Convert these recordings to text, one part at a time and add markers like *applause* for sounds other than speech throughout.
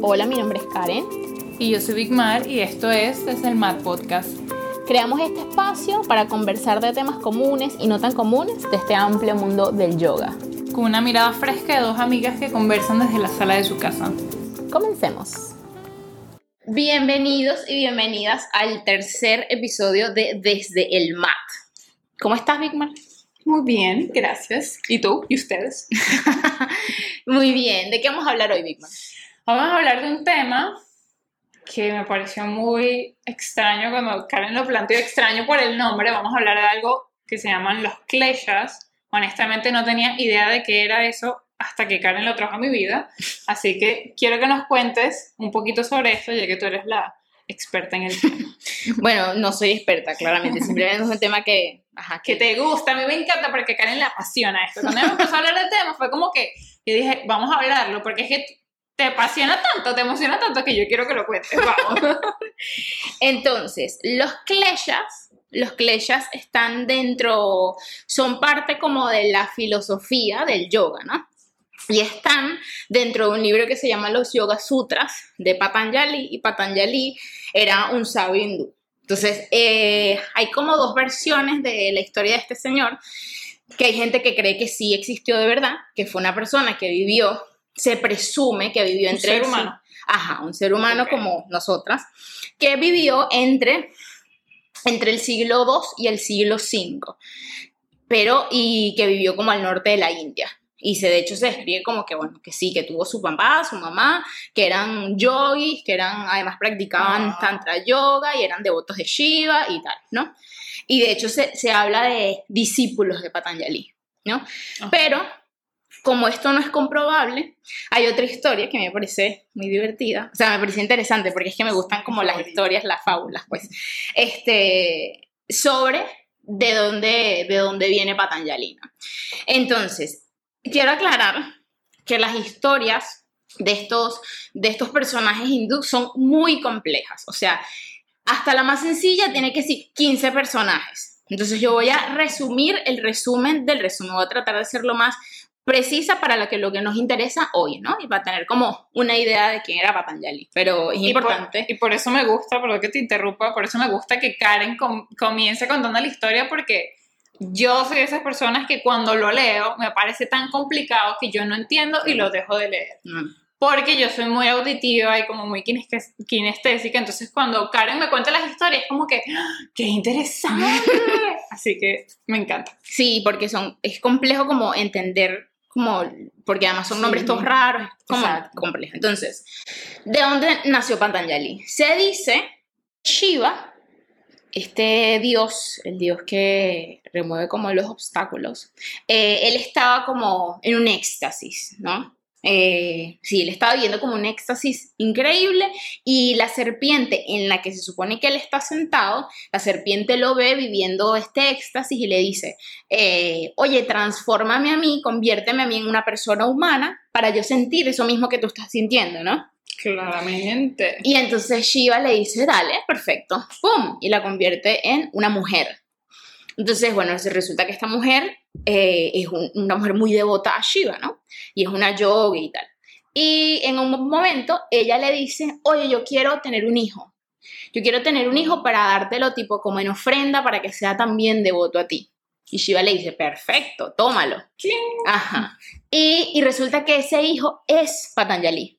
Hola, mi nombre es Karen. Y yo soy Big Mar y esto es Desde el Mat Podcast. Creamos este espacio para conversar de temas comunes y no tan comunes de este amplio mundo del yoga. Con una mirada fresca de dos amigas que conversan desde la sala de su casa. Comencemos. Bienvenidos y bienvenidas al tercer episodio de Desde el Mat. ¿Cómo estás, Big Mar? Muy bien, gracias. ¿Y tú? ¿Y ustedes? *laughs* Muy bien. ¿De qué vamos a hablar hoy, Big Mar? Vamos a hablar de un tema que me pareció muy extraño cuando Karen lo planteó, extraño por el nombre. Vamos a hablar de algo que se llaman los kleshas. Honestamente no tenía idea de qué era eso hasta que Karen lo trajo a mi vida. Así que quiero que nos cuentes un poquito sobre esto, ya que tú eres la experta en el tema. *laughs* Bueno, no soy experta, claramente. Simplemente es un tema que, ajá, Que te gusta, a mí me encanta porque Karen le apasiona esto. Cuando empezó a hablar del tema fue como que yo dije, vamos a hablarlo, porque es que te apasiona tanto, te emociona tanto que yo quiero que lo cuentes. Vamos. *laughs* Entonces, los kleshas, los kleshas están dentro, son parte como de la filosofía del yoga, ¿no? Y están dentro de un libro que se llama Los Yoga Sutras de Patanjali, y Patanjali era un sabio hindú. Entonces, eh, hay como dos versiones de la historia de este señor, que hay gente que cree que sí existió de verdad, que fue una persona que vivió, se presume que vivió Un entre... ser el- humano. Ajá, un ser humano Ok. como nosotras, que vivió entre, entre el siglo II y el siglo V, pero y que vivió como al norte de la India. Y se, de hecho se describe como que, bueno, que sí, que tuvo su papá, su mamá, que eran yogis, que eran, además practicaban Ah. tantra yoga y eran devotos de Shiva y tal, ¿no? Y de hecho se, se habla de discípulos de Patanjali, ¿no? Ajá. Pero como esto no es comprobable, hay otra historia que me parece muy divertida, o sea, me parece interesante porque es que me gustan como las historias, las fábulas, pues, este, sobre de dónde, de dónde viene Patanjali. ¿no? Entonces, quiero aclarar que las historias de estos, de estos personajes hindúes son muy complejas, o sea, hasta la más sencilla tiene que ser 15 personajes. Entonces yo voy a resumir el resumen del resumen, voy a tratar de ser lo más precisa para lo que, lo que nos interesa hoy, ¿no? Y para tener como una idea de quién era Patanjali. Pero es Y por- importante. Y por, eso me gusta, perdón que te interrumpa, por eso me gusta que Karen com- comience contando la historia porque yo soy de esas personas que cuando lo leo me parece tan complicado que yo no entiendo y lo dejo de leer. Mm. Porque yo soy muy auditiva y como muy kines- kinestésica, entonces cuando Karen me cuenta las historias es como que, ¡ah! ¡qué interesante! *laughs* Así que me encanta. Sí, porque son, es complejo como entender, como, porque además son Sí. nombres todos raros, como complejo. Entonces, ¿de dónde nació Patanjali? Se dice Shiva, este dios, el dios que remueve como los obstáculos, eh, él estaba como en un éxtasis, ¿no? Eh, sí, él estaba viviendo como un éxtasis increíble y la serpiente en la que se supone que él está sentado, la serpiente lo ve viviendo este éxtasis y le dice, eh, oye, transfórmame a mí, conviérteme a mí en una persona humana para yo sentir eso mismo que tú estás sintiendo, ¿no? Claramente. Y entonces Shiva le dice, dale, perfecto, ¡pum! Y la convierte en una mujer. Entonces, bueno, resulta que esta mujer eh, es un- una mujer muy devota a Shiva, ¿no? Y es una yoga y tal. Y en un momento ella le dice, oye, yo quiero tener un hijo. Yo quiero tener un hijo para dártelo tipo como en ofrenda para que sea también devoto a ti. Y Shiva le dice, perfecto, tómalo. ¿Quién? Ajá. Y, y resulta que ese hijo es Patanjali.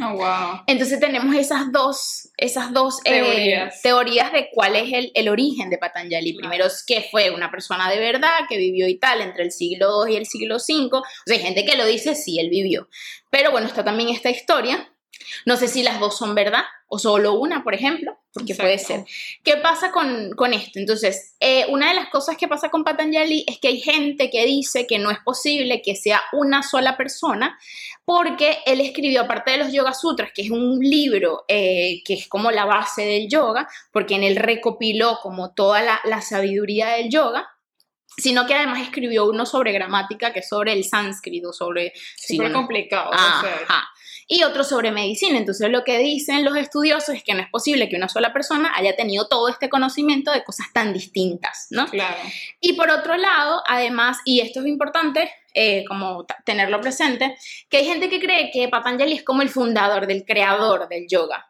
Oh, wow. Entonces tenemos esas dos, esas dos eh, Teorías. de cuál es el, el origen de Patanjali. Claro. Primero es que fue una persona de verdad que vivió y tal entre el siglo II y el siglo V. O sea, hay gente que lo dice, sí, él vivió. Pero bueno, está también esta historia. No sé si las dos son verdad o solo una, por ejemplo, porque puede ser. Exacto. ¿Qué pasa con, con esto? Entonces, eh, una de las cosas que pasa con Patanjali es que hay gente que dice que no es posible que sea una sola persona, porque él escribió, aparte de los Yoga Sutras, que es un libro eh, que es como la base del yoga, porque en él recopiló como toda la, la sabiduría del yoga, sino que además escribió uno sobre gramática, que es sobre el sánscrito, sobre... sí, Súper bueno, complicado. de hacer. Ajá. Y otro sobre medicina. Entonces lo que dicen los estudiosos es que no es posible que una sola persona haya tenido todo este conocimiento de cosas tan distintas, ¿no? Claro. Y por otro lado, además, y esto es importante, eh, como tenerlo presente, que hay gente que cree que Patanjali es como el fundador, del creador del yoga.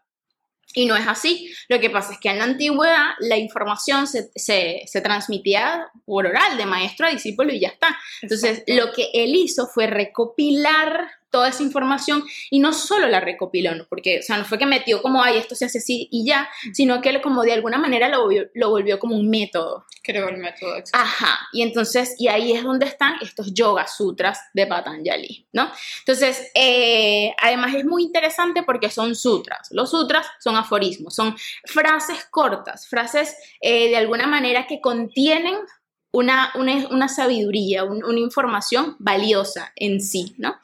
Y no es así. Lo que pasa es que en la antigüedad la información se, se, transmitía por oral, de maestro a discípulo y ya está. Entonces, lo que él hizo fue recopilar toda esa información y no solo la recopiló, ¿no? porque, o sea, no fue que metió como, ay, esto se hace así y ya, sino que como de alguna manera lo volvió, lo volvió como un método. Creó el método. Exacto. Ajá, y entonces, y ahí es donde están estos yoga sutras de Patanjali, ¿no? Entonces, eh, además es muy interesante porque son sutras. Los sutras son aforismos, son frases cortas, frases eh, de alguna manera que contienen una, una, sabiduría, una información valiosa en sí, ¿no?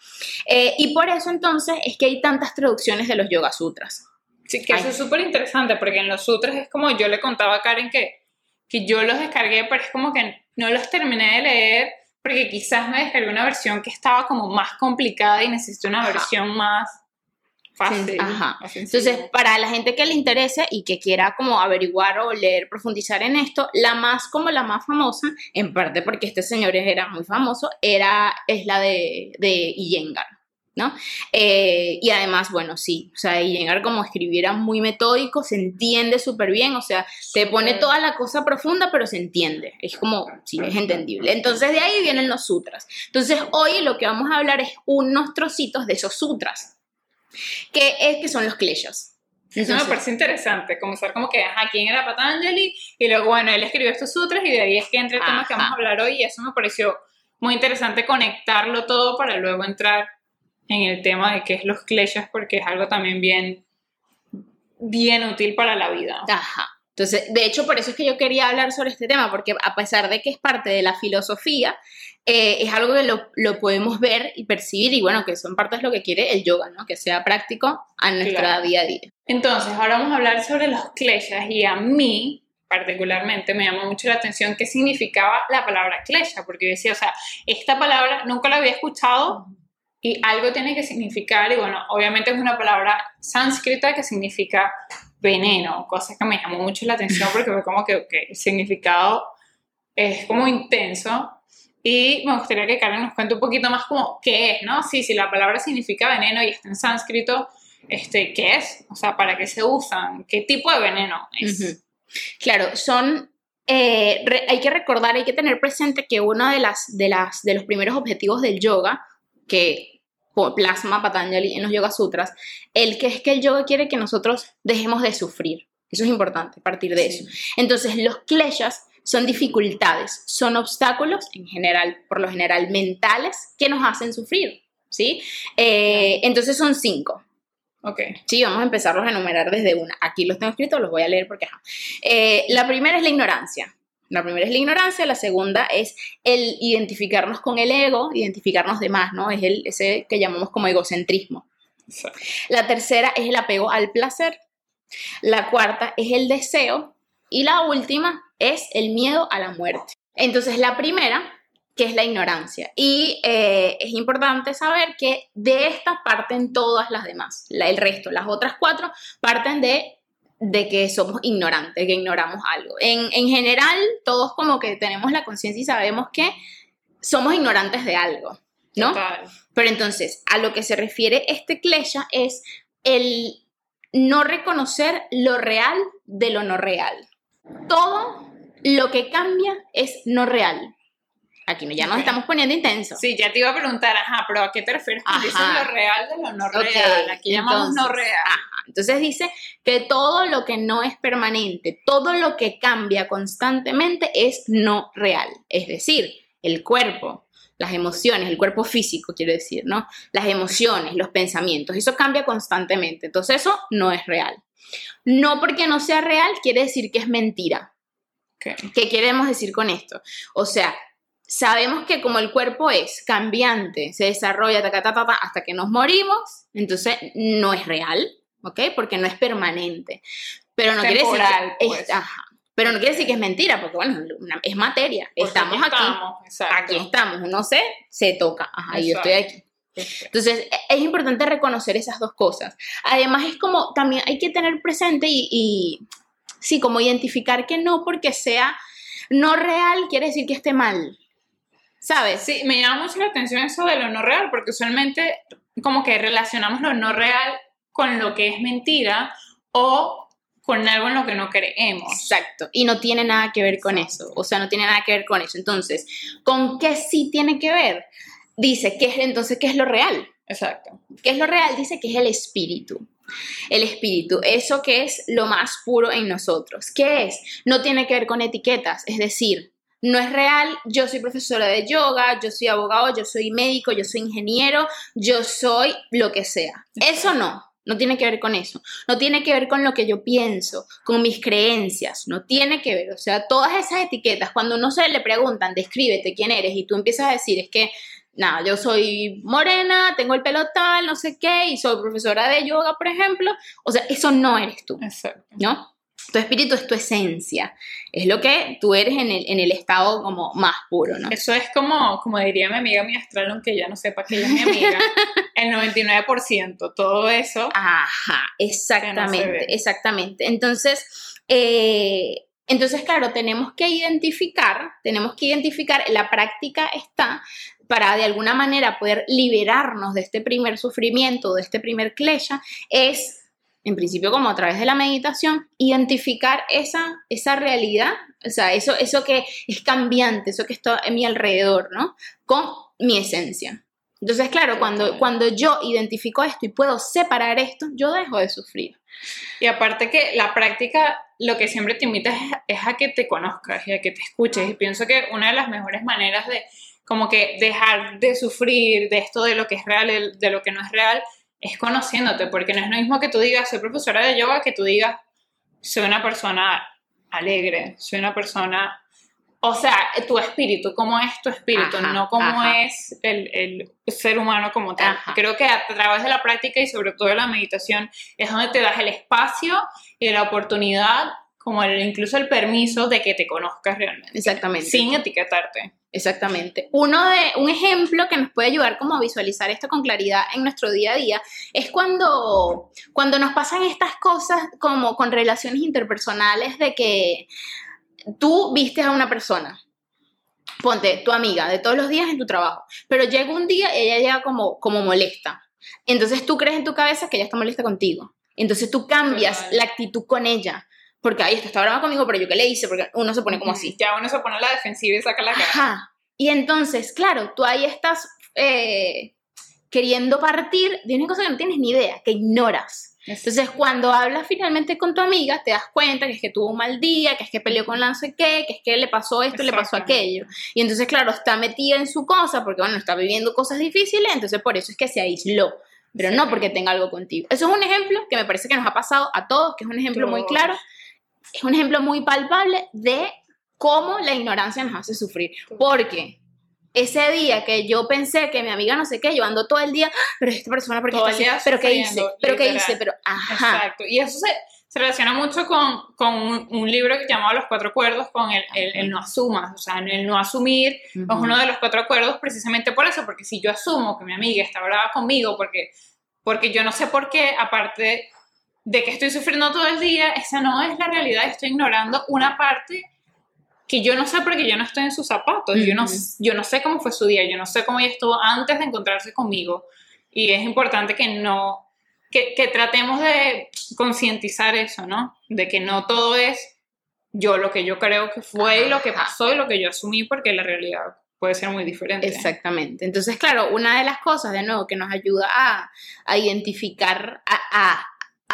Eh, y por eso entonces es que hay tantas traducciones de los Yoga Sutras. Sí, que eso es súper interesante, porque en los sutras es como yo le contaba a Karen que, que yo los descargué, pero es como que no los terminé de leer, porque quizás me descargué una versión que estaba como más complicada y necesito una versión más fácil. Ajá. Entonces, para la gente que le interese y que quiera como averiguar o leer, profundizar en esto, la más como la más famosa, en parte porque este señor era muy famoso, era, es la de, de Iyengar. ¿no? Eh, y además, bueno, sí, o sea, Iyengar como escribiera muy metódico, se entiende súper bien, o sea, te pone toda la cosa profunda, pero se entiende, es como, sí, es entendible. Entonces de ahí vienen los sutras. Entonces hoy lo que vamos a hablar es unos trocitos de esos sutras, que es que son los kleshas. Eso me parece interesante, comenzar como que, ajá, ¿quién era Patanjali? Y luego, bueno, él escribió estos sutras y de ahí es que entre temas que vamos a hablar hoy y eso me pareció muy interesante conectarlo todo para luego entrar en el tema de qué es los kleshas porque es algo también bien, bien útil para la vida. Ajá. Entonces, de hecho, por eso es que yo quería hablar sobre este tema, porque a pesar de que es parte de la filosofía, eh, es algo que lo, lo, podemos ver y percibir y bueno, que son partes lo que quiere el yoga, ¿no? Que sea práctico a nuestra día a día. Entonces, ahora vamos a hablar sobre los kleshas y a mí particularmente me llamó mucho la atención qué significaba la palabra klesha, porque yo decía, o sea, esta palabra nunca la había escuchado y algo tiene que significar, y bueno, obviamente es una palabra sánscrita que significa veneno, cosa que me llamó mucho la atención porque fue como que el significado es como intenso. Y me gustaría que Karen nos cuente un poquito más como qué es, ¿no? Sí, si la palabra significa veneno y está en sánscrito, este, ¿qué es? O sea, ¿para qué se usan? ¿Qué tipo de veneno es? Claro, son eh, hay que recordar, hay que tener presente que uno de, las, de, las, de los primeros objetivos del yoga, que plasma Patanjali en los Yoga Sutras, el que es que el yoga quiere que nosotros dejemos de sufrir. Eso es importante, partir de eso. Entonces, los kleshas son dificultades, son obstáculos en general, por lo general mentales, que nos hacen sufrir, ¿sí? Eh, entonces son cinco. Ok. Sí, vamos a empezarlos a enumerar desde una. Aquí los tengo escritos, los voy a leer porque... Eh, la primera es la ignorancia. La primera es la ignorancia, la segunda es el identificarnos con el ego, identificarnos de más, ¿no? Es el, ese que llamamos como egocentrismo. La tercera es el apego al placer. La cuarta es el deseo. Y la última es el miedo a la muerte. Entonces, la primera, que es la ignorancia. Y eh, es importante saber que de esta parten todas las demás. el resto, las otras cuatro, parten de de que somos ignorantes, que ignoramos algo. En, general, todos como que tenemos la conciencia y sabemos que somos ignorantes de algo, ¿no? Pero entonces, a lo que se refiere este klesha es el no reconocer lo real de lo no real. Todo lo que cambia es no real. Aquí ya nos estamos poniendo intensos. Sí, ya te iba a preguntar, ajá, pero ¿a qué te refieres con lo real de lo no real? Aquí llamamos no real. Entonces dice que todo lo que no es permanente, todo lo que cambia constantemente es no real. Es decir, el cuerpo, las emociones, el cuerpo físico, quiero decir, ¿no? Las emociones, los pensamientos, eso cambia constantemente. Entonces eso no es real. No porque no sea real quiere decir que es mentira. ¿Qué queremos decir con esto? O sea, sabemos que como el cuerpo es cambiante, se desarrolla hasta que nos morimos, entonces no es real, ¿ok? Porque no es permanente. Pero no quiere decir que, pues. Pero no quiere decir que es mentira, porque bueno, es materia. estamos aquí. aquí estamos, no sé, se toca. Ajá, yo estoy aquí. Entonces, e, es importante reconocer esas dos cosas. Además, es como también hay que tener presente y, y sí, como identificar que no porque sea no real quiere decir que esté mal. ¿Sabes? Sí, me llama mucho la atención eso de lo no real, porque usualmente como que relacionamos lo no real con lo que es mentira o con algo en lo que no creemos. Exacto, y no tiene nada que ver con eso, o sea, no tiene nada que ver con eso. Entonces, ¿con qué sí tiene que ver? Dice, ¿qué es entonces qué es lo real? Exacto. ¿Qué es lo real? Dice que es el espíritu. El espíritu, eso que es lo más puro en nosotros. ¿Qué es? No tiene que ver con etiquetas, es decir, no es real, yo soy profesora de yoga, yo soy abogado, yo soy médico, yo soy ingeniero, yo soy lo que sea. Eso no, no tiene que ver con eso. No tiene que ver con lo que yo pienso, con mis creencias. No tiene que ver. O sea, todas esas etiquetas, cuando uno se le preguntan, descríbete quién eres, y tú empiezas a decir, es que nada, yo soy morena, tengo el pelo tal, no sé qué, y soy profesora de yoga, por ejemplo. O sea, eso no eres tú, Exacto. ¿no? Tu espíritu es tu esencia, es lo que tú eres en el, en el estado como más puro, ¿no? Eso es como, como diría mi amiga mi astral, aunque ya no sepa que ella es mi amiga, *laughs* el 99%, todo eso. Ajá, exactamente, exactamente. Entonces, eh, entonces, claro, tenemos que identificar, tenemos que identificar, la práctica está para de alguna manera poder liberarnos de este primer sufrimiento, de este primer klesha, es, en principio como a través de la meditación, identificar esa, esa realidad, o sea, eso, eso que es cambiante, eso que está en mi alrededor, ¿no? Con mi esencia. Entonces, claro, cuando, cuando yo identifico esto y puedo separar esto, yo dejo de sufrir. Y aparte que la práctica lo que siempre te invita es, es a que te conozcas y a que te escuches. Y pienso que una de las mejores maneras de como que dejar de sufrir de esto de lo que es real, de lo que no es real, es conociéndote, porque no es lo mismo que tú digas, soy profesora de yoga, que tú digas, soy una persona alegre, soy una persona, o sea, tu espíritu, cómo es tu espíritu, Ajá, no cómo ajá. es el, el ser humano como tal. Ajá. Creo que a través de la práctica y sobre todo de la meditación es donde te das el espacio y la oportunidad, como el, incluso el permiso de que te conozcas realmente, Exactamente. sin etiquetarte. Exactamente. Uno de, un ejemplo que nos puede ayudar como a visualizar esto con claridad en nuestro día a día es cuando, cuando nos pasan estas cosas como con relaciones interpersonales de que tú vistes a una persona, ponte tu amiga de todos los días en tu trabajo, pero llega un día y ella llega como, como molesta. Entonces tú crees en tu cabeza que ella está molesta contigo. Entonces tú cambias Total. la actitud con ella. Porque, esto está brava conmigo, pero yo qué le hice, porque uno se pone como así. Ya uno se pone a la defensiva y saca la cara. Ajá. Y entonces, claro, tú ahí estás eh, queriendo partir de una cosa que no tienes ni idea, que ignoras. Entonces, cuando hablas finalmente con tu amiga, te das cuenta que es que tuvo un mal día, que es que peleó con no sé qué, que es que le pasó esto, le pasó aquello. Y entonces, claro, está metida en su cosa porque, bueno, está viviendo cosas difíciles, entonces por eso es que se aisló. Pero no porque tenga algo contigo. Eso es un ejemplo que me parece que nos ha pasado a todos, que es un ejemplo muy claro, es un ejemplo muy palpable de cómo la ignorancia nos hace sufrir. Porque ese día que yo pensé que mi amiga no sé qué, yo ando todo el día, "Ah, pero esta persona, ¿por qué Todo está así? ¿Pero qué hice? ¿Pero qué hice? Pero, ajá. Exacto. Y eso se, se relaciona mucho con, con un, un libro que llamado Los Cuatro Acuerdos, con el, el- el no asumas, o sea, el no asumir es uno de los cuatro acuerdos precisamente por eso, porque si yo asumo que mi amiga está brava conmigo porque, porque yo no sé por qué, aparte de que estoy sufriendo todo el día, esa no es la realidad, estoy ignorando una parte que yo no sé porque yo no estoy en sus zapatos, yo, no, Ujú. yo no sé cómo fue su día, yo no sé cómo ella estuvo antes de encontrarse conmigo y es importante que no, que, que tratemos de concientizar eso, ¿no? De que no todo es yo lo que yo creo que fue y lo que Ajá. pasó y lo que yo asumí porque la realidad puede ser muy diferente. Exactamente. Entonces, claro, una de las cosas, de nuevo, que nos ayuda a, a identificar, a, a-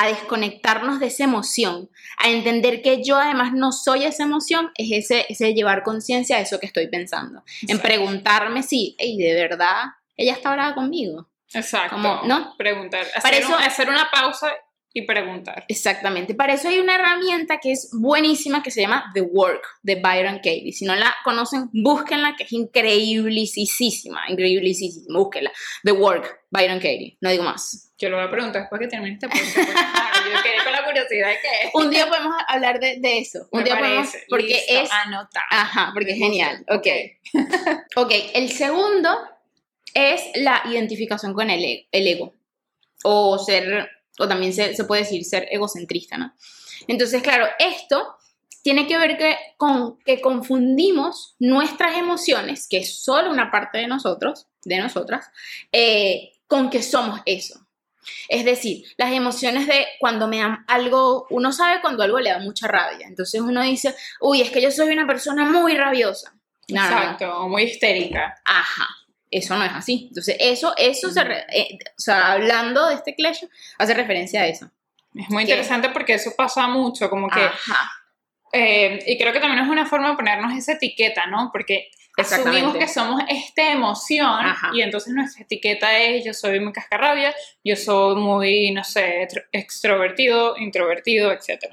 a desconectarnos de esa emoción, a entender que yo además no soy esa emoción, es ese, ese llevar conciencia de eso que estoy pensando. En preguntarme si, hey, de verdad, ella está brava conmigo. Exacto. Como, ¿no? Preguntar. Hacer, Para eso- un- hacer una pausa y preguntar. Exactamente. Para eso hay una herramienta que es buenísima que se llama The Work de Byron Katie. Si no la conocen, búsquenla, que es increíblisísima, increíblisísima. Búsquenla. The Work, Byron Katie. No digo más. Yo lo voy a preguntar después que termine este podcast. yo quedé con la curiosidad de qué. Un día podemos hablar de, de eso. Un Me día podemos, porque Listo, es, Anotado. ajá, porque es gusta. genial. Ok. *laughs* Ok, el segundo es la identificación con el, e- el ego. O ser, o también se, se puede decir ser egocentrista, ¿no? Entonces, claro, esto tiene que ver que, con que confundimos nuestras emociones, que es solo una parte de nosotros, de nosotras, eh, con que somos eso. Es decir, las emociones de cuando me dan algo, uno sabe cuando algo le da mucha rabia. Entonces uno dice, uy, es que yo soy una persona muy rabiosa. Exacto, muy histérica. Ajá, eso no es así. Entonces, eso, eso se, eh, o sea, hablando de este clash, hace referencia a eso. Es muy interesante porque eso pasa mucho, como que... Ajá. Eh, y creo que también es una forma de ponernos esa etiqueta, ¿no? Porque asumimos que somos esta emoción y entonces nuestra etiqueta es yo soy muy cascarrabia, yo soy muy, no sé, extrovertido, introvertido, etc.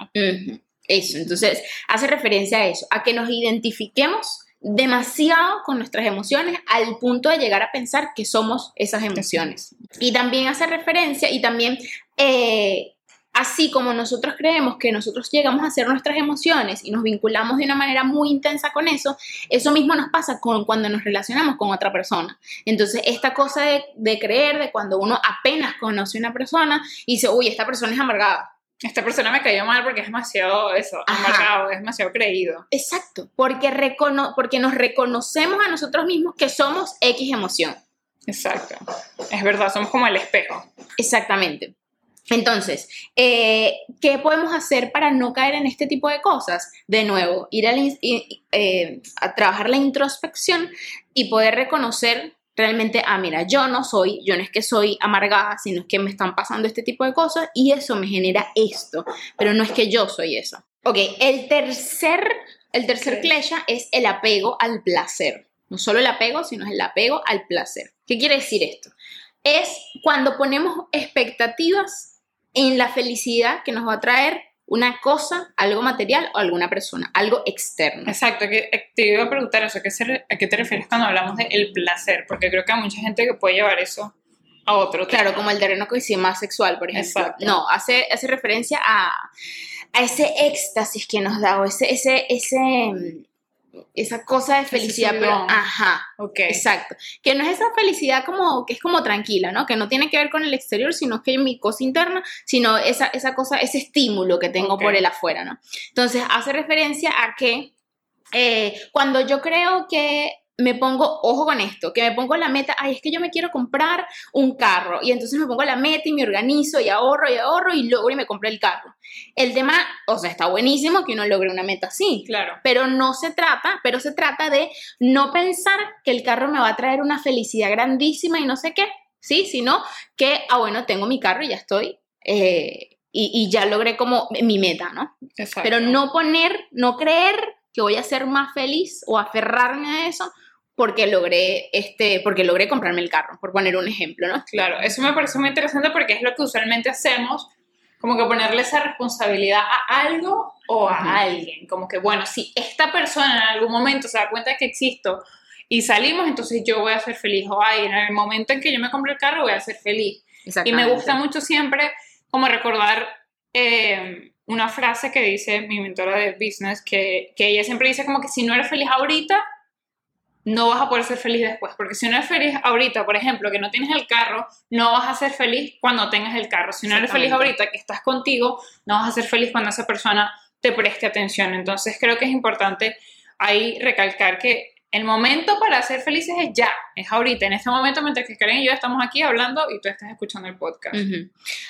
Eso, entonces hace referencia a eso, a que nos identifiquemos demasiado con nuestras emociones al punto de llegar a pensar que somos esas emociones. Y también hace referencia y también... Eh, así como nosotros creemos que nosotros llegamos a ser nuestras emociones y nos vinculamos de una manera muy intensa con eso, eso mismo nos pasa con, cuando nos relacionamos con otra persona. Entonces, esta cosa de, de creer, de cuando uno apenas conoce a una persona y dice, uy, esta persona es amargada, esta persona me cayó mal porque es demasiado eso, amargado, es demasiado creído. Exacto, porque, porque nos reconocemos a nosotros mismos que somos X emoción. Exacto, es verdad, somos como el espejo. Exactamente. Entonces, eh, ¿qué podemos hacer para no caer en este tipo de cosas? De nuevo, ir eh, a trabajar la introspección y poder reconocer realmente, ah, mira, yo no soy, yo no es que soy amargada, sino es que me están pasando este tipo de cosas y eso me genera esto, pero no es que yo soy eso. Ok, el tercer, el tercer klesha es el apego al placer. No solo el apego, sino el apego al placer. ¿Qué quiere decir esto? Es cuando ponemos expectativas en la felicidad que nos va a traer una cosa, algo material o alguna persona, algo externo. Exacto, que, eh, te iba a preguntar eso, ¿a qué te refieres cuando hablamos de el placer? Porque creo que hay mucha gente que puede llevar eso a otro. Claro, como el terreno que dice más sexual, por ejemplo. Exacto. No, hace, hace referencia a, a ese éxtasis que nos da, o ese, ese, ese, esa cosa de felicidad, pero ajá, ok, exacto, que no es esa felicidad como que es como tranquila, ¿no? Que no tiene que ver con el exterior, sino que es mi cosa interna, sino esa, esa cosa, ese estímulo que tengo por el afuera, ¿no? Entonces hace referencia a que eh, cuando yo creo que me pongo, ojo con esto, que me pongo la meta, ay, es que yo me quiero comprar un carro y entonces me pongo la meta y me organizo y ahorro y ahorro y logro y me compré el carro. El tema, o sea, está buenísimo que uno logre una meta así, claro, pero no se trata, pero se trata de no pensar que el carro me va a traer una felicidad grandísima y no sé qué, ¿sí? Sino que, ah, bueno, tengo mi carro y ya estoy. Eh, y, y, ya logré como mi meta, ¿no? Exacto. Pero no poner, no creer que voy a ser más feliz o aferrarme a eso porque logré, este, porque logré comprarme el carro, por poner un ejemplo, ¿no? Claro, eso me parece muy interesante porque es lo que usualmente hacemos, como que ponerle esa responsabilidad a algo o a alguien, como que, bueno, si esta persona en algún momento se da cuenta de que existo y salimos, entonces yo voy a ser feliz, o ay, en el momento en que yo me compre el carro voy a ser feliz. Y me gusta mucho siempre como recordar eh, una frase que dice mi mentora de business, que, que ella siempre dice como que si no eres feliz ahorita, no vas a poder ser feliz después. Porque si no eres feliz ahorita, por ejemplo, que no tienes el carro, no vas a ser feliz cuando tengas el carro. Si no eres feliz ahorita que estás contigo, no vas a ser feliz cuando esa persona te preste atención. Entonces creo que es importante ahí recalcar que el momento para ser felices es ya, es ahorita, en este momento, mientras que Karen y yo estamos aquí hablando y tú estás escuchando el podcast.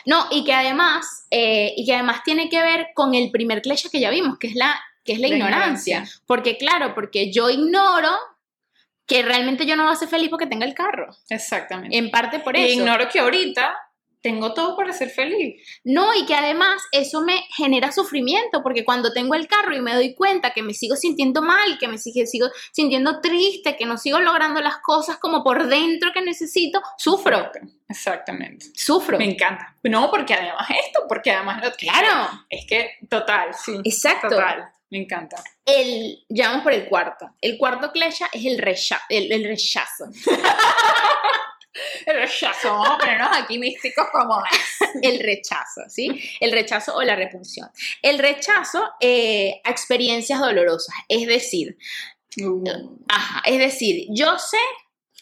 No, y que además, eh, y que además tiene que ver con el primer cliché que ya vimos, que es la, que es la, ignorancia. Porque claro, porque yo ignoro que realmente yo no voy a ser feliz porque tenga el carro. Exactamente. En parte por eso. Y ignoro que ahorita tengo todo para ser feliz. No, y que además eso me genera sufrimiento, porque cuando tengo el carro y me doy cuenta que me sigo sintiendo mal, que me sigo, sigo sintiendo triste, que no sigo logrando las cosas como por dentro que necesito, sufro. Exactamente. Sufro. Me encanta. No, porque además esto, porque además lo Claro. Es que total, sí. Exacto. Total. Me encanta. El, ya vamos por el cuarto. El cuarto klesha es el, recha, el, el rechazo. *laughs* el rechazo, vamos a aquí místicos como es. El rechazo, ¿sí? El rechazo o la repulsión. El rechazo eh, a experiencias dolorosas, es decir, uh. ajá, es decir, yo sé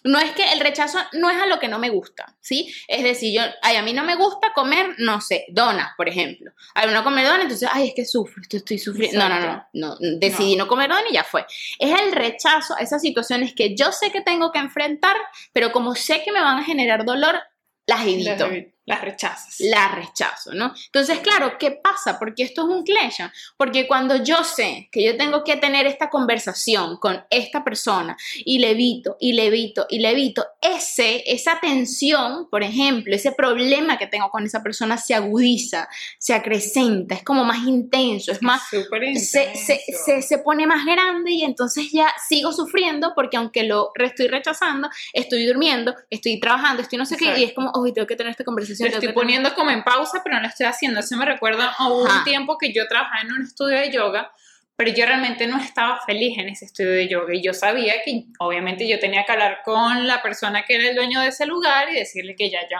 No es que el rechazo no es a lo que no me gusta, ¿sí? Es decir, yo, ay, a mí no me gusta comer, no sé, donas, por ejemplo. Ay, no comer donas, entonces, ay, es que sufro, esto estoy sufriendo. No, no, no, no, decidí no, comer donas y ya fue. Es el rechazo a esas situaciones que yo sé que tengo que enfrentar, pero como sé que me van a generar dolor, las evito. Las rechazas. Las rechazo, ¿no? Entonces, claro, ¿qué pasa? Porque esto es un clesha. Porque cuando yo sé que yo tengo que tener esta conversación con esta persona y le evito, y le evito, y le evito, ese, esa tensión, por ejemplo, ese problema que tengo con esa persona se agudiza, se acrecenta, es como más intenso, es más... Se, se, se, se, pone más grande y entonces ya sigo sufriendo porque aunque lo estoy rechazando, estoy durmiendo, estoy trabajando, estoy no sé qué, y es como, hoy tengo que tener esta conversación lo estoy poniendo como en pausa, pero no lo estoy haciendo. Eso me recuerda a un tiempo que yo trabajaba en un estudio de yoga, pero yo realmente no estaba feliz en ese estudio de yoga y yo sabía que obviamente yo tenía que hablar con la persona que era el dueño de ese lugar y decirle que ya yo,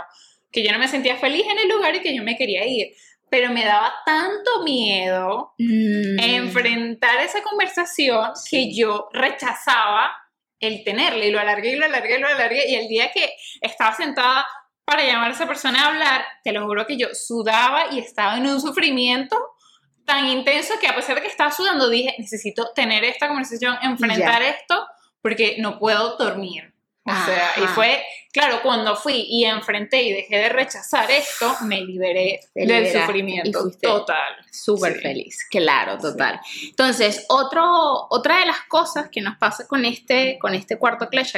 que yo no me sentía feliz en el lugar y que yo me quería ir. Pero me daba tanto miedo mm. enfrentar esa conversación que yo rechazaba el tenerle y lo alargué y lo alargué y lo alargué y el día que estaba sentada para llamar a esa persona a hablar, te lo juro que yo sudaba y estaba en un sufrimiento tan intenso que a pesar de que estaba sudando dije, necesito tener esta conversación, enfrentar esto, porque no puedo dormir. O sea, y fue, claro, cuando fui y enfrenté y dejé de rechazar esto, me liberé del sufrimiento total. Súper feliz, claro, total. Entonces, otro, otra de las cosas que nos pasa con este, con este cuarto clash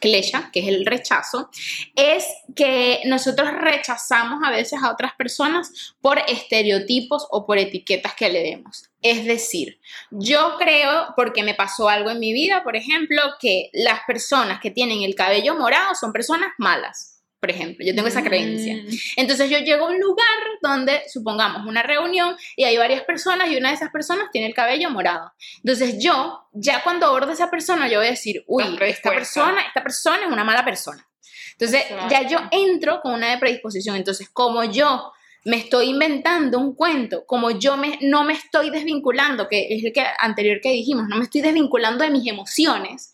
Que es el rechazo, es que nosotros rechazamos a veces a otras personas por estereotipos o por etiquetas que le demos. Es decir, yo creo, porque me pasó algo en mi vida, por ejemplo, que las personas que tienen el cabello morado son personas malas por ejemplo, yo tengo esa creencia. Mm. Entonces yo llego a un lugar donde, supongamos, una reunión y hay varias personas y una de esas personas tiene el cabello morado. Entonces yo, ya cuando abordo a esa persona, yo voy a decir, uy, esta persona, esta persona es una mala persona. Entonces ya yo entro con una predisposición. Entonces, como yo me estoy inventando un cuento, como yo me, no me estoy desvinculando, que es el que anterior que dijimos, no me estoy desvinculando de mis emociones,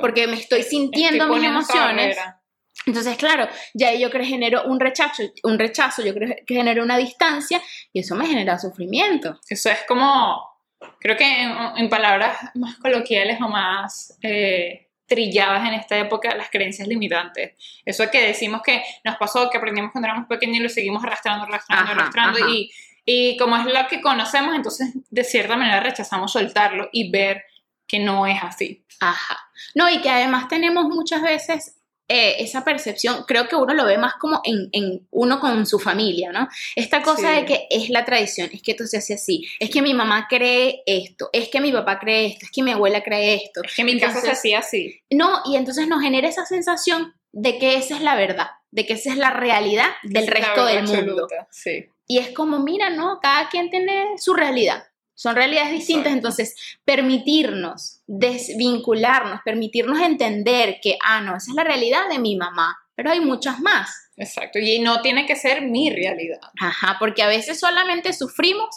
porque me estoy sintiendo mis emociones. Entonces, claro, ya yo creo que genero un rechazo, un rechazo, yo creo que genero una distancia y eso me genera sufrimiento. Eso es como, creo que en, palabras más coloquiales o más eh, trilladas en esta época, las creencias limitantes. Eso que decimos que nos pasó, que aprendimos cuando éramos pequeños y lo seguimos arrastrando, arrastrando, arrastrando y, y como es lo que conocemos, entonces de cierta manera rechazamos soltarlo y ver que no es así. Ajá. No, y que además tenemos muchas veces eh, esa percepción, creo que uno lo ve más como en, en uno con su familia, ¿no? Esta cosa de que es la tradición, es que esto se hace así, es que mi mamá cree esto, es que mi papá cree esto, es que mi abuela cree esto. Es que mi casa se hacía así. No, y entonces nos genera esa sensación de que esa es la verdad, de que esa es la realidad del resto del mundo. Sí. Y es como, mira, ¿no? Cada quien tiene su realidad. Son realidades distintas, entonces permitirnos desvincularnos, permitirnos entender que, ah, no, esa es la realidad de mi mamá, pero hay muchas más. Exacto, y no tiene que ser mi realidad. Ajá, porque a veces solamente sufrimos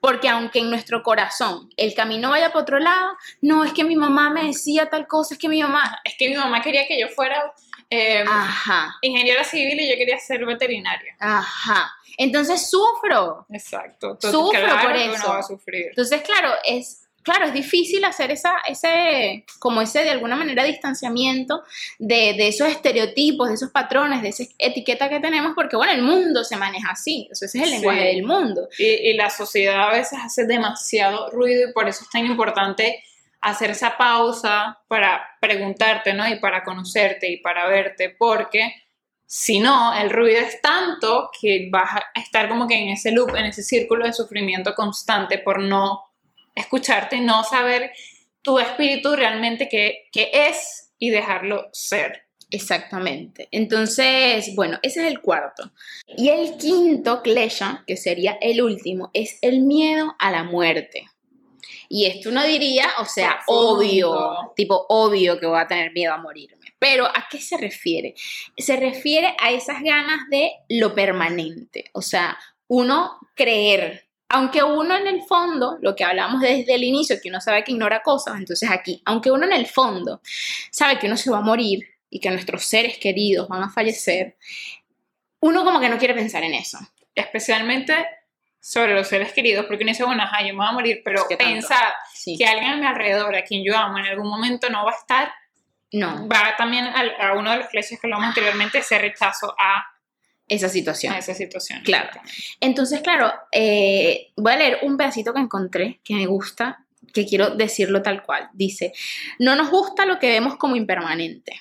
porque aunque en nuestro corazón el camino vaya por otro lado, no, es que mi mamá me decía tal cosa, es que mi mamá... Es que mi mamá quería que yo fuera eh, ingeniera civil y yo quería ser veterinaria. Ajá. Entonces sufro. Exacto. sufro por eso. Entonces, claro, es claro, es difícil hacer esa, ese, como ese de alguna manera distanciamiento de, de, esos estereotipos, de esos patrones, de esa etiqueta que tenemos, porque bueno, el mundo se maneja así, ese es el lenguaje del mundo. Y, y, la sociedad a veces hace demasiado ruido y por eso es tan importante hacer esa pausa para preguntarte, ¿no? Y para conocerte y para verte, porque si no, el ruido es tanto que vas a estar como que en ese loop, en ese círculo de sufrimiento constante por no escucharte, no saber tu espíritu realmente qué, es y dejarlo ser. Exactamente. Entonces, bueno, ese es el cuarto. Y el quinto, Klesha, que sería el último, es el miedo a la muerte. Y esto uno diría, o sea, obvio, tipo obvio que voy a tener miedo a morirme. Pero ¿a qué se refiere? Se refiere a esas ganas de lo permanente, o sea, uno creer aunque uno en el fondo, lo que hablamos desde el inicio, que uno sabe que ignora cosas, entonces aquí, aunque uno en el fondo sabe que uno se va a morir y que nuestros seres queridos van a fallecer, uno como que no quiere pensar en eso. Especialmente sobre los seres queridos, porque uno dice, bueno, ajá, yo me voy a morir, pero Es que pensar Sí. que alguien a mi alrededor, a quien yo amo, en algún momento no va a estar, No, va también a, uno de los clichés que hablamos anteriormente, ese rechazo a, esa situación. a esa situación. Claro. Entonces, claro, eh, voy a leer un pedacito que encontré que me gusta, que quiero decirlo tal cual. Dice, no nos gusta lo que vemos como impermanente.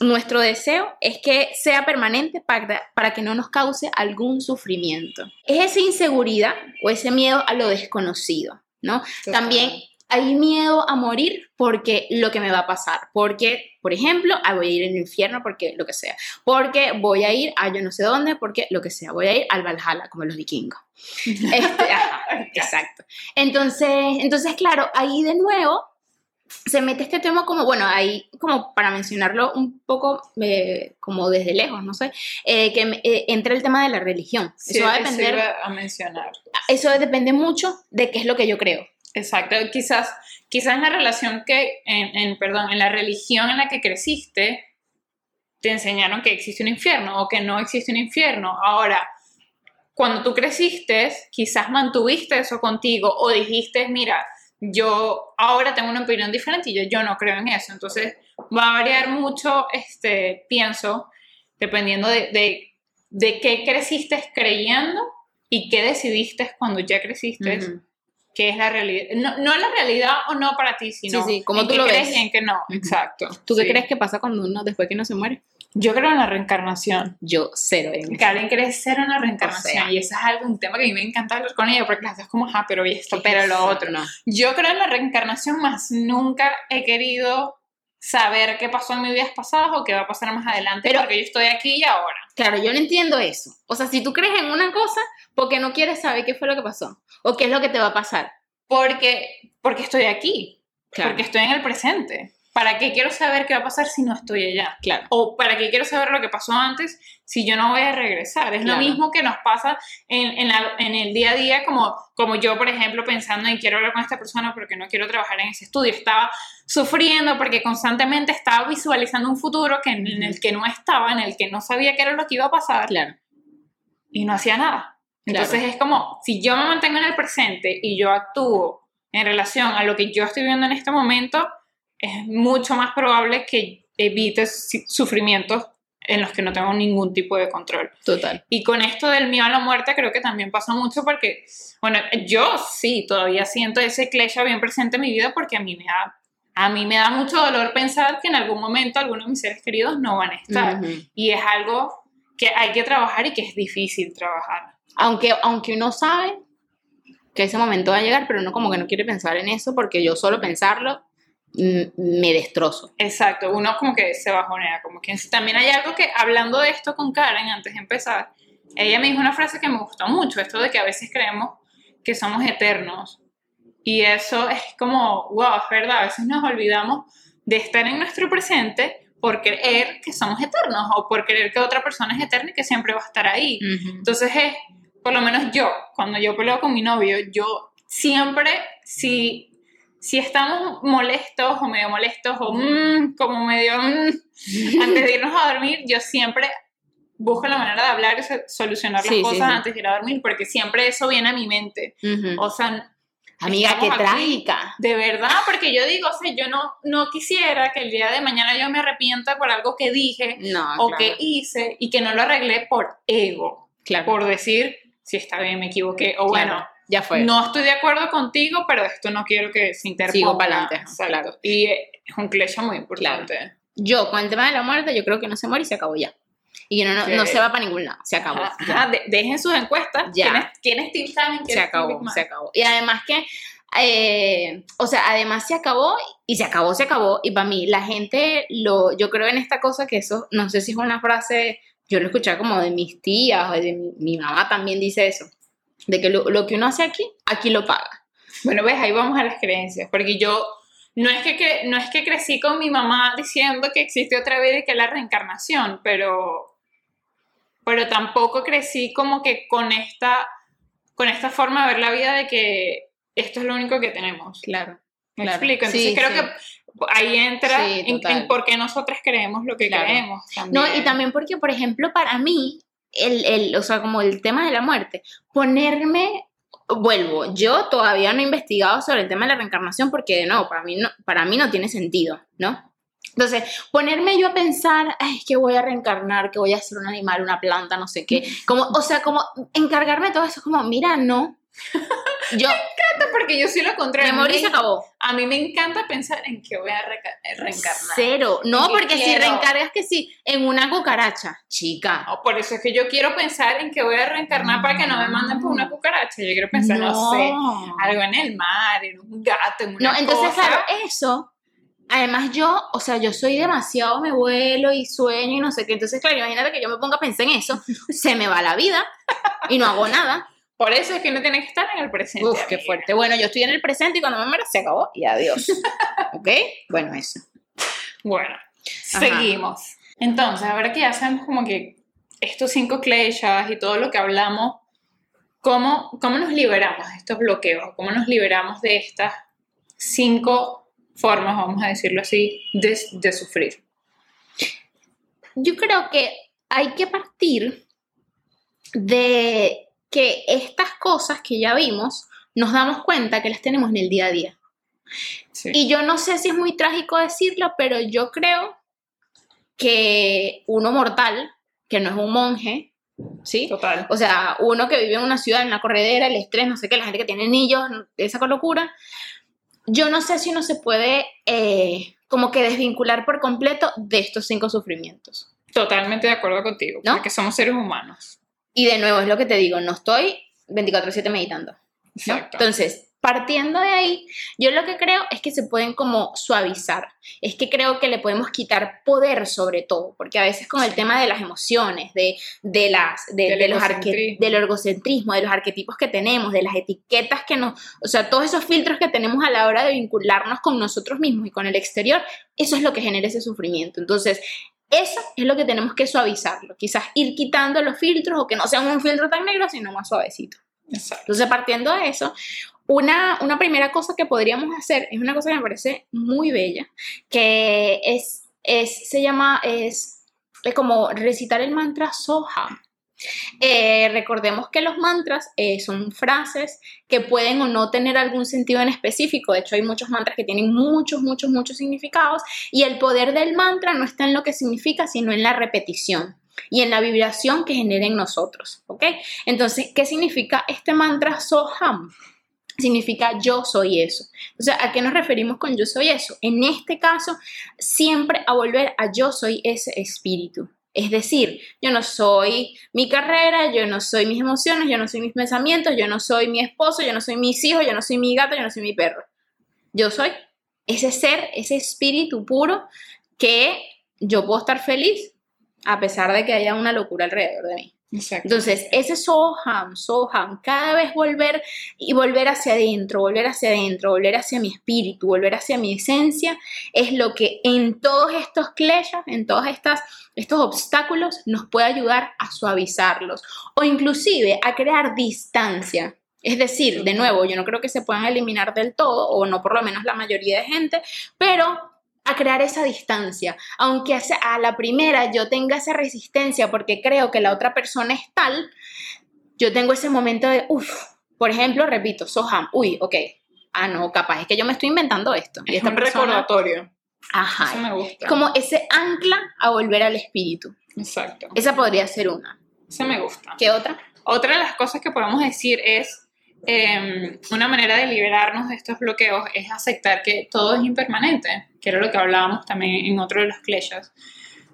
Nuestro deseo es que sea permanente para, para que no nos cause algún sufrimiento. Es esa inseguridad o ese miedo a lo desconocido, ¿no? También hay miedo a morir porque lo que me va a pasar, porque, por ejemplo, ah, voy a ir al infierno porque lo que sea, porque voy a ir a yo no sé dónde, porque lo que sea, voy a ir al Valhalla, como los vikingos. *laughs* Este, ajá, exacto. Entonces, entonces, claro, ahí de nuevo se mete este tema como, bueno, ahí como para mencionarlo un poco eh, como desde lejos, no sé, eh, que eh, entra el tema de la religión. Sí, eso va a eso depender, iba a mencionar. eso depende mucho de qué es lo que yo creo. Exacto, quizás, quizás en la relación que, en, perdón, en la religión en la que creciste, te enseñaron que existe un infierno o que no existe un infierno. Ahora, cuando tú creciste, quizás mantuviste eso contigo o dijiste, mira, yo ahora tengo una opinión diferente y yo, yo no creo en eso. Entonces, va a variar mucho, este, pienso, dependiendo de, de, qué creciste creyendo y qué decidiste cuando ya creciste. Que es la realidad. No, no la realidad o no para ti, sino Sí, sí, como tú qué lo crees ves. y en qué no. Exacto. ¿Tú qué Sí. crees que pasa cuando uno, después que uno se muere? Yo creo en la reencarnación. Yo cero en eso. Karen cree ser en la reencarnación O sea. y eso es algo, un tema que a mí me encanta hablar con ella porque es como, ajá, pero esto, ¿Qué pero lo otro. No. Yo creo en la reencarnación, más nunca he querido saber qué pasó en mis vidas pasadas o qué va a pasar más adelante Pero- porque yo estoy aquí y ahora. Claro, yo no entiendo eso. O sea, si tú crees en una cosa, porque no quieres saber qué fue lo que pasó o qué es lo que te va a pasar. Porque, porque estoy aquí, Claro. porque estoy en el presente. ¿Para qué quiero saber qué va a pasar si no estoy allá? Claro. o para qué quiero saber lo que pasó antes si yo no voy a regresar. Es Claro. lo mismo que nos pasa en, en, la- en el día a día, como, como yo, por ejemplo, pensando en quiero hablar con esta persona porque no quiero trabajar en ese estudio. Estaba sufriendo porque constantemente estaba visualizando un futuro que, en el que no estaba, en el que no sabía qué era lo que iba a pasar Claro. y no hacía nada. Entonces es como, si yo me mantengo en el presente y yo actúo en relación a lo que yo estoy viviendo en este momento, es mucho más probable que evite si- sufrimientos en los que no tengo ningún tipo de control. Total. Y con esto del miedo a la muerte creo que también pasa mucho porque, bueno, yo sí, todavía siento ese cliché bien presente en mi vida porque a mí me da, a mí me da mucho dolor pensar que en algún momento algunos de mis seres queridos no van a estar. Ujú. Y es algo que hay que trabajar y que es difícil trabajar. Aunque, aunque uno sabe que ese momento va a llegar, pero uno como que no quiere pensar en eso porque yo solo pensarlo me destrozo. Exacto, uno como que se bajonea, como que también hay algo que, hablando de esto con Karen antes de empezar, ella me dijo una frase que me gustó mucho, esto de que a veces creemos que somos eternos. Y eso es como, wow, es verdad, a veces nos olvidamos de estar en nuestro presente por creer que somos eternos o por creer que otra persona es eterna y que siempre va a estar ahí. Entonces es, por lo menos yo, cuando yo peleo con mi novio, yo siempre, si, si estamos molestos o medio molestos o mm, como medio mm, *laughs* antes de irnos a dormir, yo siempre busco la manera de hablar y so- solucionar las Sí, cosas sí. antes de ir a dormir, porque siempre eso viene a mi mente. Ujú. O sea, Amiga, qué aquí. trágica. de verdad, porque yo digo, o sea, yo no, no quisiera que el día de mañana yo me arrepienta por algo que dije No, o claro, que hice y que no lo arreglé por ego claro, por decir si está bien, me equivoqué, o claro, bueno, ya fue. no estoy de acuerdo contigo, pero esto no quiero que se interponga. Sigo ajá, Exacto. claro. Y es un cliché muy importante. Yo, con el tema de la muerte, yo creo que no se muere y se acabó ya. Y que no, no, se va para ningún lado, se acabó. Ajá, ya. ajá, de- dejen sus encuestas. Ya. ¿Quién es, quién? ¿Quién se acabó, se acabó. Y además que, eh, o sea, además se acabó y se acabó, se acabó. Y para mí, la gente, lo, yo creo en esta cosa que eso, no sé si es una frase, yo lo escuché como de mis tías o de mi, mi mamá también dice eso, de que lo, lo que uno hace aquí, aquí lo paga. Bueno, ves, ahí vamos a las creencias, porque yo no es que, no es que crecí con mi mamá diciendo que existe otra vida y que es la reencarnación, pero, pero tampoco crecí como que con esta con esta forma de ver la vida de que esto es lo único que tenemos. Claro. ¿Me claro. explico? Entonces Sí, creo sí. que ahí entra Sí, en, por qué nosotras creemos lo que Claro. creemos. No, y también. también porque, por ejemplo, para mí, el, el, o sea, como el tema de la muerte, ponerme, vuelvo, yo todavía no he investigado sobre el tema de la reencarnación porque, no, para mí no, para mí no tiene sentido, ¿no? Entonces, ponerme yo a pensar, ay, que voy a reencarnar, que voy a ser un animal, una planta, no sé qué, como, o sea, como encargarme de todo eso, como, mira, no, yo Porque yo sí lo contrario. me y se acabó. A mí me encanta pensar en que voy a eh, reencarnar. Cero, no, que porque si quiero. reencargas que sí, en una cucaracha, chica. No, por eso es que yo quiero pensar en que voy a reencarnar para que no me manden por una cucaracha. Yo quiero pensar, no, sé, algo en el mar, en un gato, en una No, entonces, cosa. claro, eso. Además, yo, o sea, yo soy demasiado, me vuelo y sueño y no sé qué. Entonces, claro, imagínate que yo me ponga a pensar en eso, *laughs* se me va la vida y no hago nada. Por eso es que uno tiene que estar en el presente. Uf, qué amiga. fuerte. Bueno, yo estoy en el presente y cuando me muera se acabó y adiós. *laughs* ¿Ok? Bueno, eso. Bueno, seguimos. Entonces, ahora que ya sabemos como que estos cinco kleshas y todo lo que hablamos, ¿cómo, ¿cómo nos liberamos de estos bloqueos? ¿Cómo nos liberamos de estas cinco formas, vamos a decirlo así, de, de sufrir? Yo creo que hay que partir de que estas cosas que ya vimos, nos damos cuenta que las tenemos en el día a día. Sí. Y yo no sé si es muy trágico decirlo, pero yo creo que uno mortal, que no es un monje, ¿sí? Total. O sea, uno que vive en una ciudad, en la corredera, el estrés, no sé qué, la gente que tiene niños, esa locura, yo no sé si uno se puede eh, como que desvincular por completo de estos cinco sufrimientos. Totalmente de acuerdo contigo, ¿No? porque somos seres humanos. Y de nuevo, es lo que te digo, no estoy 24/7 meditando. Entonces, partiendo de ahí, yo lo que creo es que se pueden como suavizar. Es que creo que le podemos quitar poder sobre todo, porque a veces con el Sí. tema de las emociones, de, de las, de, Del de los del de los arquetipos que tenemos, de las etiquetas que nos, o sea, todos esos filtros que tenemos a la hora de vincularnos con nosotros mismos y con el exterior, eso es lo que genera ese sufrimiento. Entonces, eso es lo que tenemos que suavizarlo, quizás ir quitando los filtros o que no sean un filtro tan negro, sino más suavecito. Exacto. Entonces, partiendo de eso, una, una primera cosa que podríamos hacer es una cosa que me parece muy bella, que es, es se llama, es, es como recitar el mantra Soham. Eh, recordemos que los mantras eh, son frases que pueden o no tener algún sentido en específico. De hecho, hay muchos mantras que tienen muchos, muchos, muchos significados. Y el poder del mantra no está en lo que significa, sino en la repetición y en la vibración que genera en nosotros. ¿Ok? Entonces, ¿qué significa este mantra Soham? Significa yo soy eso. O sea, ¿a qué nos referimos con yo soy eso? En este caso, siempre a volver a yo soy ese espíritu. Es decir, yo no soy mi carrera, yo no soy mis emociones, yo no soy mis pensamientos, yo no soy mi esposo, yo no soy mis hijos, yo no soy mi gato, yo no soy mi perro. Yo soy ese ser, ese espíritu puro que yo puedo estar feliz a pesar de que haya una locura alrededor de mí. Entonces, ese Soham, Soham, cada vez volver y volver hacia adentro, volver hacia adentro, volver hacia mi espíritu, volver hacia mi esencia, es lo que en todos estos kleshas, en todos estas, estos obstáculos, nos puede ayudar a suavizarlos o inclusive a crear distancia. Es decir, de nuevo, yo no creo que se puedan eliminar del todo, o no por lo menos la mayoría de gente, pero a crear esa distancia. Aunque a la primera yo tenga esa resistencia porque creo que la otra persona es tal, yo tengo ese momento de, uff, por ejemplo, repito, Soham, uy, ok, ah, no, capaz es que yo me estoy inventando esto. Y es esta un persona, recordatorio. ajá, Eso me gusta. como ese ancla a volver al espíritu. Exacto. Esa podría ser una. Eso me gusta. ¿Qué otra? Otra de las cosas que podemos decir es, eh, una manera de liberarnos de estos bloqueos es aceptar que todo es impermanente, que era lo que hablábamos también en otro de los kleshas,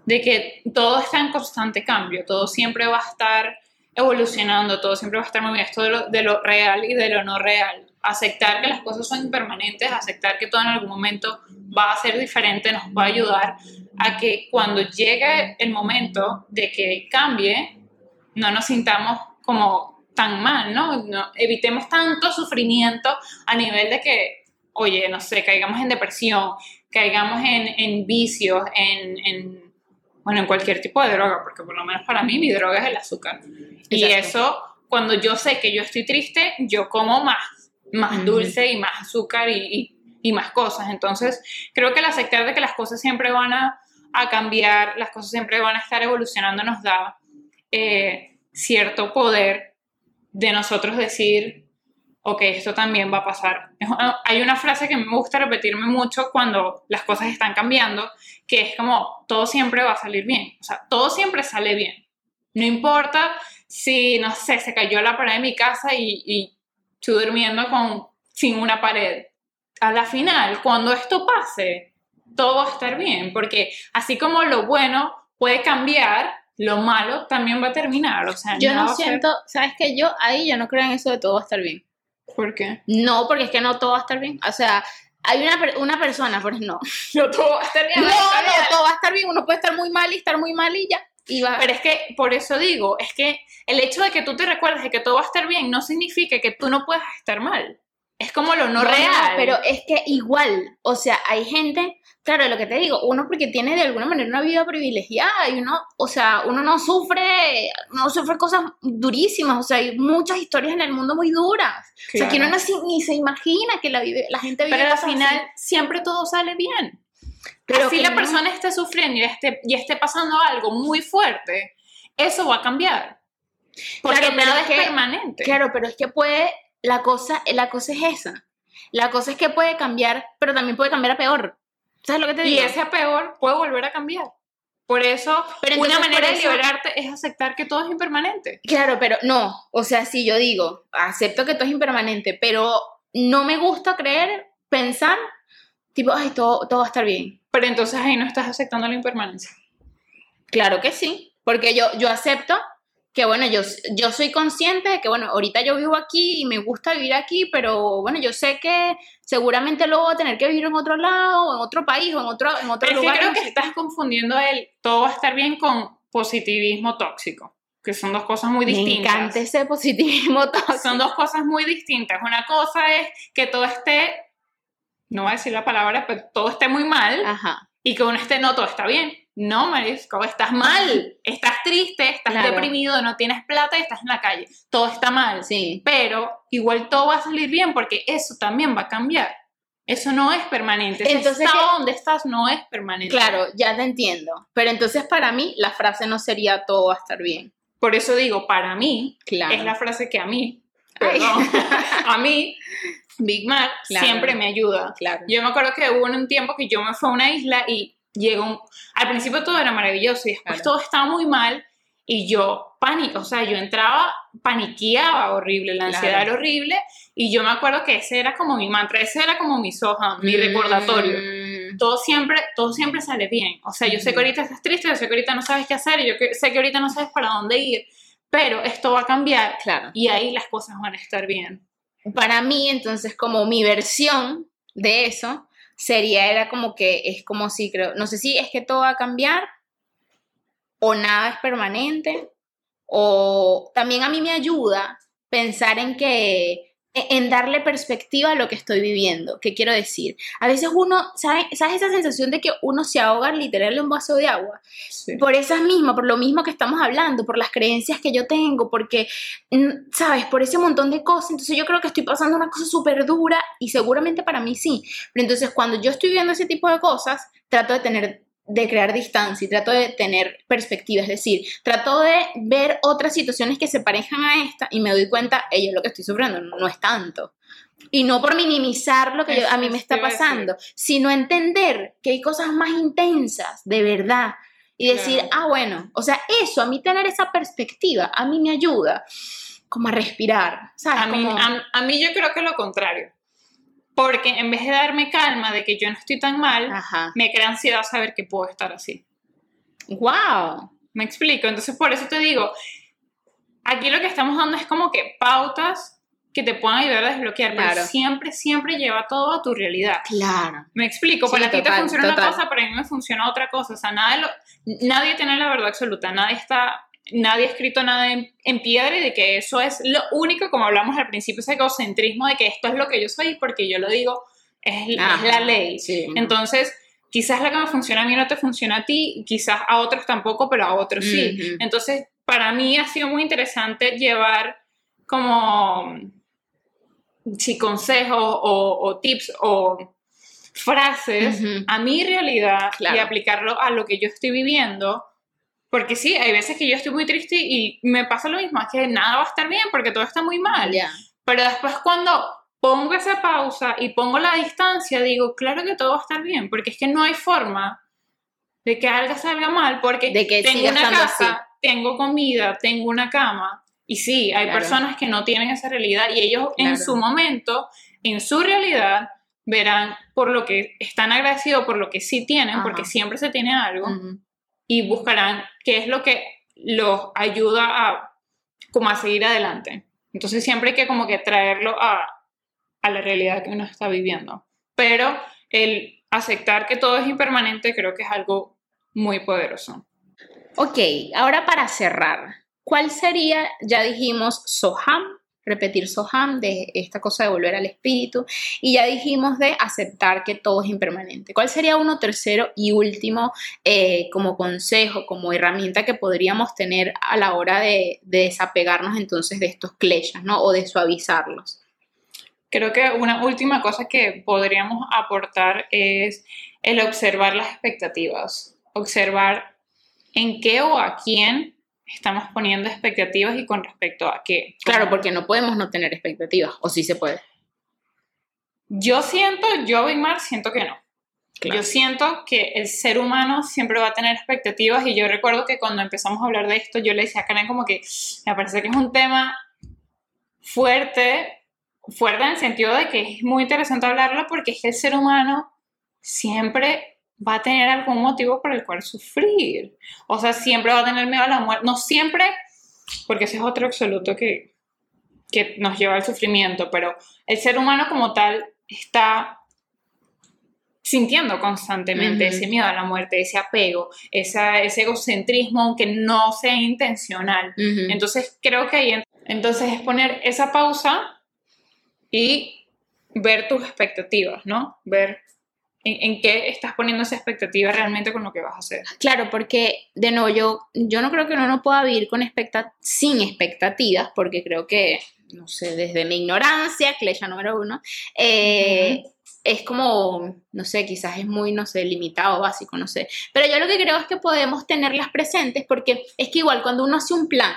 de que todo está en constante cambio, todo siempre va a estar evolucionando, todo siempre va a estar bien, esto de lo, de lo real y de lo no real. Aceptar que las cosas son impermanentes, aceptar que todo en algún momento va a ser diferente, nos va a ayudar a que cuando llegue el momento de que cambie, no nos sintamos como tan mal, ¿no? No- evitemos tanto sufrimiento a nivel de que, oye, no sé, caigamos en depresión, caigamos en, en vicios, en, en, bueno, en cualquier tipo de droga, porque por lo menos para mí mi droga es el azúcar. Y eso, cuando yo sé que yo estoy triste, yo como más, más dulce y más azúcar y, y- y más cosas. Entonces, creo que el aceptar de que las cosas siempre van a, a cambiar, las cosas siempre van a estar evolucionando, nos da eh, cierto poder de nosotros decir, ok, esto también va a pasar. Hay una frase que me gusta repetirme mucho cuando las cosas están cambiando, que es como, todo siempre va a salir bien. O sea, todo siempre sale bien. No importa si, no sé, se cayó la pared de mi casa y, y estoy durmiendo con, sin una pared. A la final, cuando esto pase, todo va a estar bien, porque así como lo bueno puede cambiar, lo malo también va a terminar. O sea, Yo no a ser- siento, ¿sabes qué? Yo ahí yo no creo en eso de todo va a estar bien. ¿Por qué? No, porque es que no todo va a estar bien. O sea, hay una, una persona, pues no. *laughs* No, todo va a estar bien. No, no, todo va a estar bien. Uno puede estar muy mal y estar muy mal y ya. Y va. Pero es que por eso digo, es que el hecho de que tú te recuerdes de que todo va a estar bien no significa que tú no puedas estar mal. Es como lo no, real. pero es que igual, o sea, hay gente, claro, lo que te digo, uno porque tiene de alguna manera una vida privilegiada y uno, o sea, uno no sufre, no sufre cosas durísimas, o sea, hay muchas historias en el mundo muy duras. O sea, que uno no se- ni se imagina que la, vive, la gente vive pero al final así. siempre todo sale bien. Pero si la no- persona esté sufriendo y esté, y esté pasando algo muy fuerte, eso va a cambiar. Porque Claro, nada es es, que- permanente. Claro, pero es que puede, la cosa, la cosa es esa. La cosa es que puede cambiar, pero también puede cambiar a peor. ¿Sabes lo que te y digo? ese peor puede volver a cambiar. Por eso, Pero una manera por de eso- liberarte es aceptar que todo es impermanente. Claro, pero no, o sea, sí, yo digo, acepto que todo es impermanente, pero no me gusta creer, pensar, tipo, ay, todo, todo va a estar bien. Pero entonces ahí no estás aceptando la impermanencia. Claro que sí, porque yo, yo acepto que, bueno, yo, yo soy consciente de que, bueno, ahorita yo vivo aquí y me gusta vivir aquí, pero, bueno, yo sé que seguramente luego voy a tener que vivir en otro lado, o en otro país, o en otro, en otro Pero es que lugar. creo que estás confundiendo el todo va a estar bien con positivismo tóxico, que son dos cosas muy Me distintas. encanta ese positivismo *laughs* tóxico. Son dos cosas muy distintas. Una cosa es que todo esté, no voy a decir la palabra, pero todo esté muy mal Ajá. y que uno esté, no, todo está bien. No, Marisco, estás mal, estás triste, estás Claro. deprimido, no tienes plata y estás en la calle. Todo está mal. Sí. Pero igual todo va a salir bien porque eso también va a cambiar. Eso no es permanente. Ese Entonces, estado ¿qué? donde estás no es permanente. Claro, ya te entiendo. Pero entonces para mí la frase no sería todo va a estar bien. Por eso digo, para mí, Claro. es la frase que a mí, *laughs* perdón, a mí, Big Mac Claro. siempre me ayuda. Claro. Yo me acuerdo que hubo un tiempo que yo me fui a una isla y llegó un... Al principio todo era maravilloso y después Claro. todo estaba muy mal y yo pánico, o sea, yo entraba, paniqueaba horrible, la ansiedad Claro. era horrible y yo me acuerdo que ese era como mi mantra, ese era como mi soja, mi recordatorio. Mm, Todo siempre, todo siempre sale bien. O sea, yo sé que ahorita estás triste, yo sé que ahorita no sabes qué hacer, yo sé que ahorita no sabes para dónde ir, pero esto va a cambiar Claro. y ahí las cosas van a estar bien. Para mí, entonces, como mi versión de eso sería, era como que es como si creo, no sé si es que todo va a cambiar o nada es permanente o también a mí me ayuda pensar en que en darle perspectiva a lo que estoy viviendo. ¿Qué quiero decir? A veces uno, ¿sabes, ¿sabes esa sensación de que uno se ahoga literal en un vaso de agua? por esas mismas, por lo mismo que estamos hablando, por las creencias que yo tengo, porque, mm, ¿sabes? Por ese montón de cosas. Entonces yo creo que estoy pasando una cosa súper dura y seguramente para mí sí. Pero entonces cuando yo estoy viendo ese tipo de cosas, trato de tener de crear distancia y trato de tener perspectiva, es decir, trato de ver otras situaciones que se parejan a esta y me doy cuenta, ella lo que estoy sufriendo no, es tanto. Y no por minimizar lo que yo- a mí me está pasando, sino entender que hay cosas más intensas, de verdad, y decir, Claro. ah, bueno, o sea, eso, a mí tener esa perspectiva, a mí me ayuda como a respirar, ¿sabes? A mí, Como- a, a mí yo creo que lo contrario. Porque en vez de darme calma de que yo no estoy tan mal, Ajá. me crea ansiedad saber que puedo estar así. Wow. ¿Me explico? Entonces, por eso te digo, aquí lo que estamos dando es como que pautas que te puedan ayudar a desbloquear, Claro. pero siempre, siempre lleva todo a tu realidad. Claro. Me explico, Sí, para ti te funciona total. una cosa, para mí me funciona otra cosa. O sea, nada de lo- nadie tiene la verdad absoluta, nadie está, nadie ha escrito nada en, en piedra y de que eso es lo único, como hablamos al principio, ese egocentrismo de que esto es lo que yo soy porque yo lo digo, es, la ley. Sí. Entonces, quizás la que me funciona a mí no te funciona a ti, quizás a otros tampoco, pero a otros sí. Entonces, para mí ha sido muy interesante llevar como si consejos o, o tips o frases a mi realidad Claro. y aplicarlo a lo que yo estoy viviendo. Porque sí, hay veces que yo estoy muy triste y me pasa lo mismo, es que nada va a estar bien porque todo está muy mal. Pero después cuando pongo esa pausa y pongo la distancia, digo, claro que todo va a estar bien, porque es que no hay forma de que algo salga mal, porque De que tengo una casa, así. tengo comida, tengo una cama. Y sí, hay Claro. personas que no tienen esa realidad y ellos en su momento, en su realidad, verán por lo que están agradecidos, por lo que sí tienen, Ajá. porque siempre se tiene algo. Y buscarán qué es lo que los ayuda a como a seguir adelante. Entonces siempre hay que como que traerlo a, a la realidad que uno está viviendo. Pero el aceptar que todo es impermanente creo que es algo muy poderoso. Ok, ahora para cerrar, ¿cuál sería, ya dijimos, Soham, repetir Soham, de esta cosa de volver al espíritu, y ya dijimos de aceptar que todo es impermanente. ¿Cuál sería uno tercero y último eh, como consejo, como herramienta que podríamos tener a la hora de, de desapegarnos entonces de estos kleshas, ¿no? O de suavizarlos. Creo que una última cosa que podríamos aportar es el observar las expectativas, observar en qué o a quién estamos poniendo expectativas y con respecto a qué. Claro, porque no podemos no tener expectativas, o sí se puede. Yo siento, yo, Big Mar, siento que no. Claro. Yo siento que el ser humano siempre va a tener expectativas y yo recuerdo que cuando empezamos a hablar de esto, yo le decía a Karen como que me parece que es un tema fuerte, fuerte en el sentido de que es muy interesante hablarlo porque es que el ser humano siempre va a tener algún motivo por el cual sufrir. O sea, siempre va a tener miedo a la muerte. No siempre, porque ese es otro absoluto que, que nos lleva al sufrimiento, pero el ser humano como tal está sintiendo constantemente ese miedo a la muerte, ese apego, esa, ese egocentrismo, aunque no sea intencional. Entonces creo que ahí en- entonces es poner esa pausa y ver tus expectativas, ¿no? Ver en, qué estás poniendo esa expectativa realmente con lo que vas a hacer. Claro, porque de nuevo yo, yo no creo que uno no pueda vivir con expecta sin expectativas, porque creo que, no sé, desde mi ignorancia, Clecha número uno, eh, es como, no sé, quizás es muy, no sé, limitado, básico, no sé. Pero yo lo que creo es que podemos tenerlas presentes porque es que igual cuando uno hace un plan,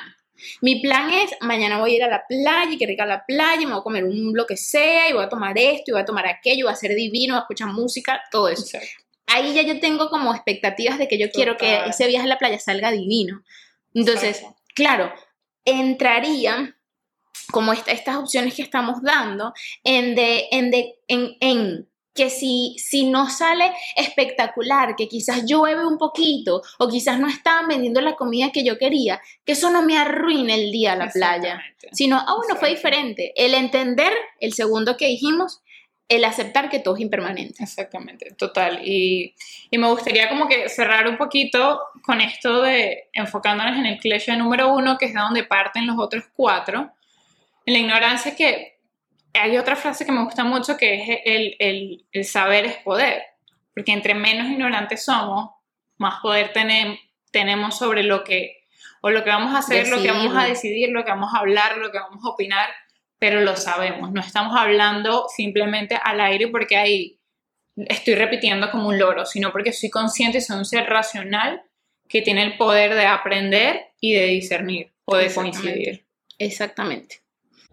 mi plan es, mañana voy a ir a la playa, y que rica la playa, me voy a comer un lo que sea, y voy a tomar esto, y voy a tomar aquello, voy a ser divino, voy a escuchar música, todo eso Exacto. ahí ya yo tengo como expectativas de que yo quiero que ese viaje a la playa salga divino. Entonces, Exacto. claro, entraría como esta- estas opciones que estamos dando en, de, en, de, en, en que si, si no sale espectacular, que quizás llueve un poquito o quizás no estaban vendiendo la comida que yo quería, que eso no me arruine el día a la playa, sino, ah, bueno, fue diferente. El entender, el segundo que dijimos, el aceptar que todo es impermanente. Exactamente, total. Y, y me gustaría como que cerrar un poquito con esto de enfocándonos en el cliché número uno, que es de donde parten los otros cuatro. En la ignorancia que hay otra frase que me gusta mucho que es el, el- el saber es poder. Porque entre menos ignorantes somos, más poder tenem- tenemos sobre lo que, o lo que vamos a hacer, lo que vamos a Decidir. decidir, lo que vamos a hablar, lo que vamos a opinar, pero lo sabemos. No estamos hablando simplemente al aire porque ahí estoy repitiendo como un loro, sino porque soy consciente y soy un ser racional que tiene el poder de aprender y de discernir o de coincidir. Exactamente.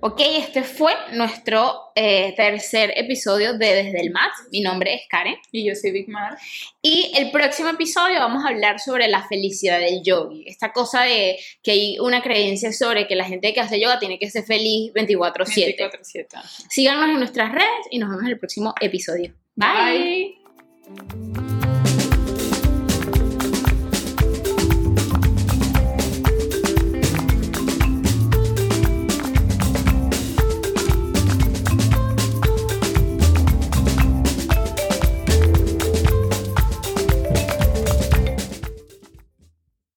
Ok, este fue nuestro eh, tercer episodio de Desde el Mat. Mi nombre es Karen. Y yo soy Big Mar. Y el próximo episodio vamos a hablar sobre la felicidad del yogi. Esta cosa de que hay una creencia sobre que la gente que hace yoga tiene que ser feliz 24/7. 24/7. Síganos en nuestras redes y nos vemos en el próximo episodio. Bye. Bye.